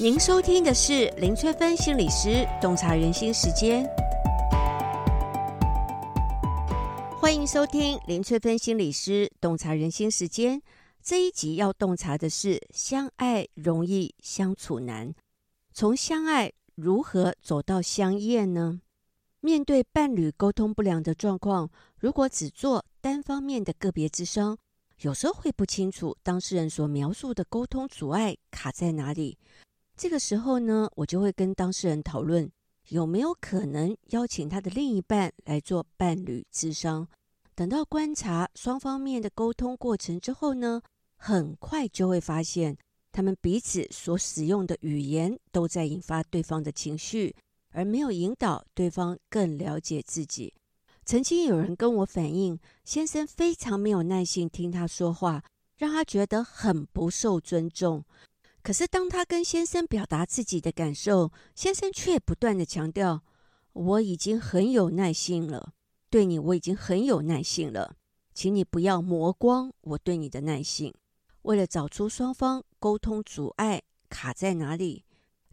您收听的是林翠芬心理师洞察人心时间，欢迎收听林翠芬心理师洞察人心时间。这一集要洞察的是相爱容易相处难，从相爱如何走到相厌呢？面对伴侣沟通不良的状况，如果只做单方面的个别咨商，有时候会不清楚当事人所描述的沟通阻碍卡在哪里。这个时候呢，我就会跟当事人讨论有没有可能邀请他的另一半来做伴侣咨商。等到观察双方面的沟通过程之后呢，很快就会发现他们彼此所使用的语言都在引发对方的情绪，而没有引导对方更了解自己。曾经有人跟我反映，先生非常没有耐心听他说话，让他觉得很不受尊重。可是，当他跟先生表达自己的感受，先生却不断的强调：“我已经很有耐心了，对你我已经很有耐心了，请你不要磨光我对你的耐心。”为了找出双方沟通阻碍卡在哪里，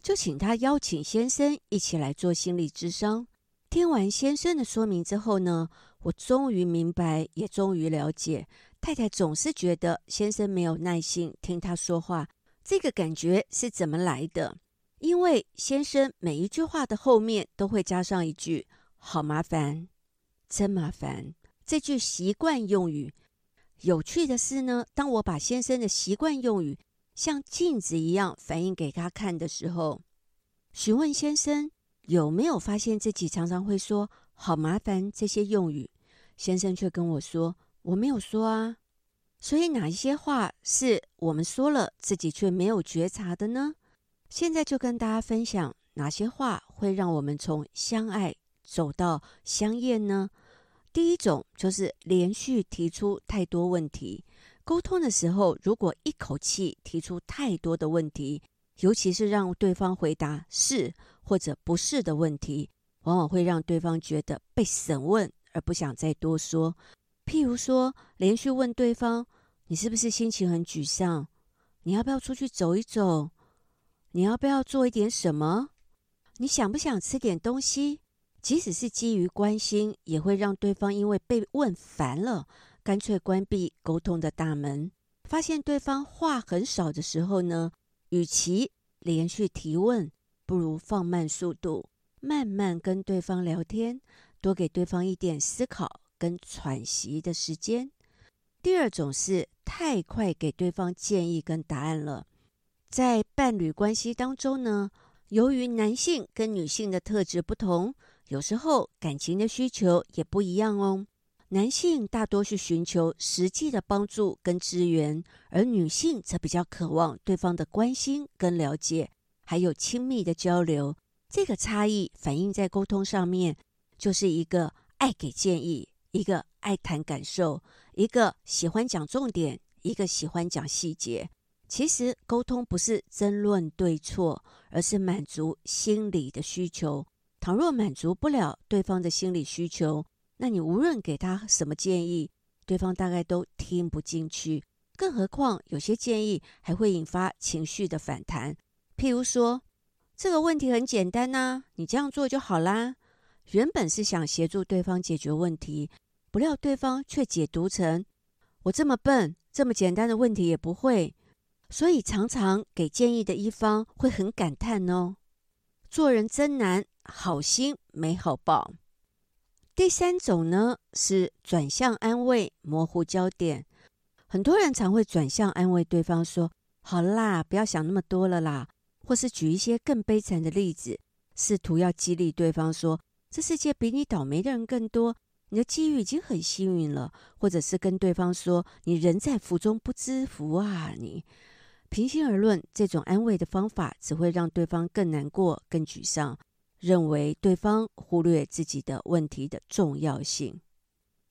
就请他邀请先生一起来做心理咨商。听完先生的说明之后呢，我终于明白，也终于了解，太太总是觉得先生没有耐心听他说话。这个感觉是怎么来的？因为先生每一句话的后面都会加上一句“好麻烦，真麻烦”这句习惯用语。有趣的是呢，当我把先生的习惯用语像镜子一样反映给他看的时候，询问先生有没有发现自己常常会说“好麻烦”这些用语，先生却跟我说：“我没有说啊。”所以哪一些话是我们说了自己却没有觉察的呢？现在就跟大家分享哪些话会让我们从相爱走到相厌呢？第一种就是连续提出太多问题。沟通的时候，如果一口气提出太多的问题，尤其是让对方回答是或者不是的问题，往往会让对方觉得被审问而不想再多说。譬如说，连续问对方：“你是不是心情很沮丧？你要不要出去走一走？你要不要做一点什么？你想不想吃点东西？”即使是基于关心，也会让对方因为被问烦了，干脆关闭沟通的大门。发现对方话很少的时候呢，与其连续提问，不如放慢速度，慢慢跟对方聊天，多给对方一点思考。跟喘息的时间。第二种是太快给对方建议跟答案了。在伴侣关系当中呢，由于男性跟女性的特质不同，有时候感情的需求也不一样哦。男性大多是寻求实际的帮助跟支援，而女性则比较渴望对方的关心跟了解，还有亲密的交流。这个差异反映在沟通上面，就是一个爱给建议。一个爱谈感受，一个喜欢讲重点，一个喜欢讲细节。其实沟通不是争论对错，而是满足心理的需求。倘若满足不了对方的心理需求，那你无论给他什么建议，对方大概都听不进去。更何况有些建议还会引发情绪的反弹。譬如说，这个问题很简单呐，你这样做就好啦。原本是想协助对方解决问题。不料对方却解读成我这么笨，这么简单的问题也不会，所以常常给建议的一方会很感叹哦，做人真难，好心没好报。第三种呢是转向安慰，模糊焦点。很多人常会转向安慰对方说：“好啦，不要想那么多了啦。”或是举一些更悲惨的例子，试图要激励对方说：“这世界比你倒霉的人更多。”你的机遇已经很幸运了，或者是跟对方说“你人在福中不知福啊你”，平心而论，这种安慰的方法只会让对方更难过、更沮丧，认为对方忽略自己的问题的重要性。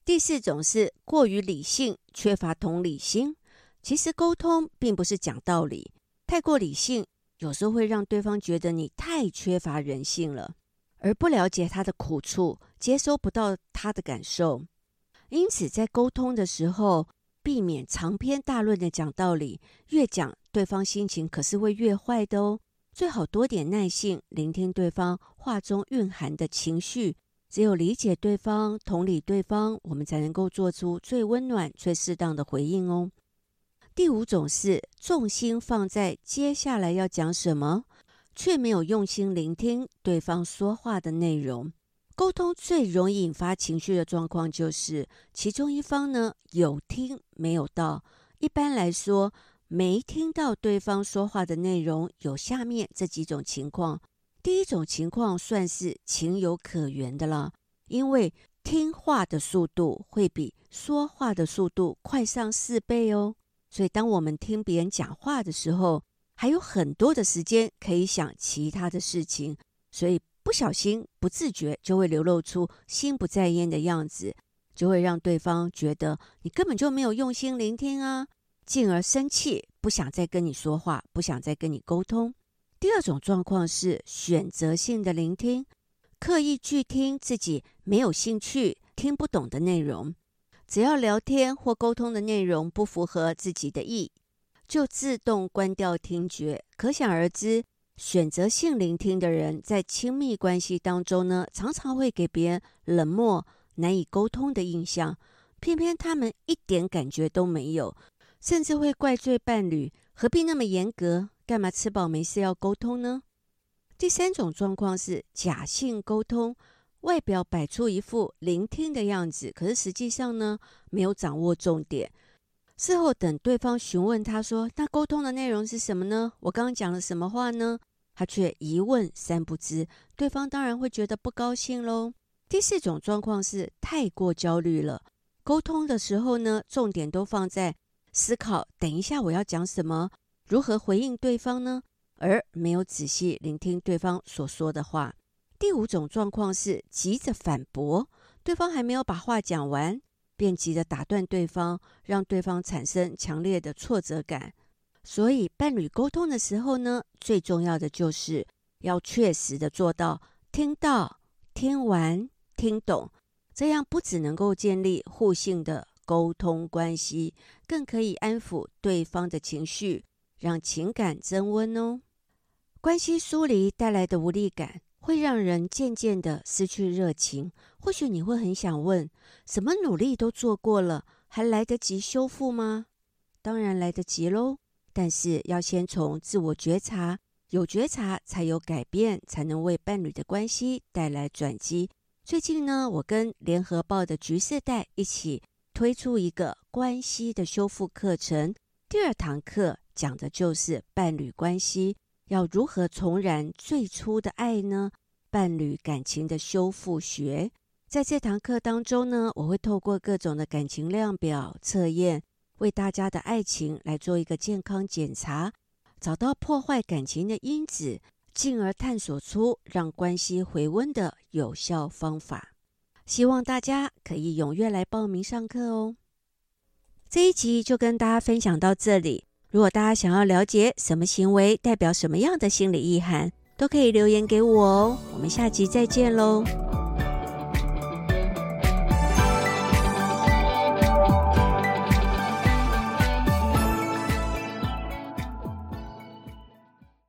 第四种是过于理性，缺乏同理心。其实沟通并不是讲道理，太过理性有时候会让对方觉得你太缺乏人性了。而不了解他的苦处，接收不到他的感受，因此在沟通的时候，避免长篇大论的讲道理，越讲对方心情可是会越坏的哦。最好多点耐性，聆听对方话中蕴含的情绪。只有理解对方、同理对方，我们才能够做出最温暖、最适当的回应哦。第五种是重心放在接下来要讲什么，却没有用心聆听对方说话的内容。沟通最容易引发情绪的状况，就是其中一方呢有听没有到。一般来说，没听到对方说话的内容，有下面这几种情况。第一种情况算是情有可原的了，因为听话的速度会比说话的速度快上四倍哦。所以当我们听别人讲话的时候，还有很多的时间可以想其他的事情，所以不小心、不自觉就会流露出心不在焉的样子，就会让对方觉得你根本就没有用心聆听啊，进而生气，不想再跟你说话，不想再跟你沟通。第二种状况是选择性的聆听，刻意拒听自己没有兴趣、听不懂的内容。只要聊天或沟通的内容不符合自己的意，就自动关掉听觉。可想而知，选择性聆听的人在亲密关系当中呢，常常会给别人冷漠、难以沟通的印象。偏偏他们一点感觉都没有，甚至会怪罪伴侣：何必那么严格？干嘛吃饱没事要沟通呢？第三种状况是假性沟通，外表摆出一副聆听的样子，可是实际上呢，没有掌握重点。事后等对方询问他说：“那沟通的内容是什么呢？我刚刚讲了什么话呢？”他却一问三不知，对方当然会觉得不高兴喽。第四种状况是太过焦虑了，沟通的时候呢，重点都放在思考，等一下我要讲什么。如何回应对方呢？而没有仔细聆听对方所说的话。第五种状况是急着反驳，对方还没有把话讲完，便急着打断对方，让对方产生强烈的挫折感。所以，伴侣沟通的时候呢，最重要的就是要确实的做到听到、听完、听懂，这样不只能够建立互信的沟通关系，更可以安抚对方的情绪。让情感增温哦。关系疏离带来的无力感，会让人渐渐的失去热情。或许你会很想问：什么努力都做过了，还来得及修复吗？当然来得及喽。但是要先从自我觉察，有觉察才有改变，才能为伴侣的关系带来转机。最近呢，我跟联合报的橘世代一起推出一个关系的修复课程，第二堂课。讲的就是伴侣关系要如何重燃最初的爱呢？伴侣感情的修复学，在这堂课当中呢，我会透过各种的感情量表测验，为大家的爱情来做一个健康检查，找到破坏感情的因子，进而探索出让关系回温的有效方法。希望大家可以踊跃来报名上课哦。这一集就跟大家分享到这里。如果大家想要了解什么行为代表什么样的心理意涵，都可以留言给我哦。我们下集再见喽。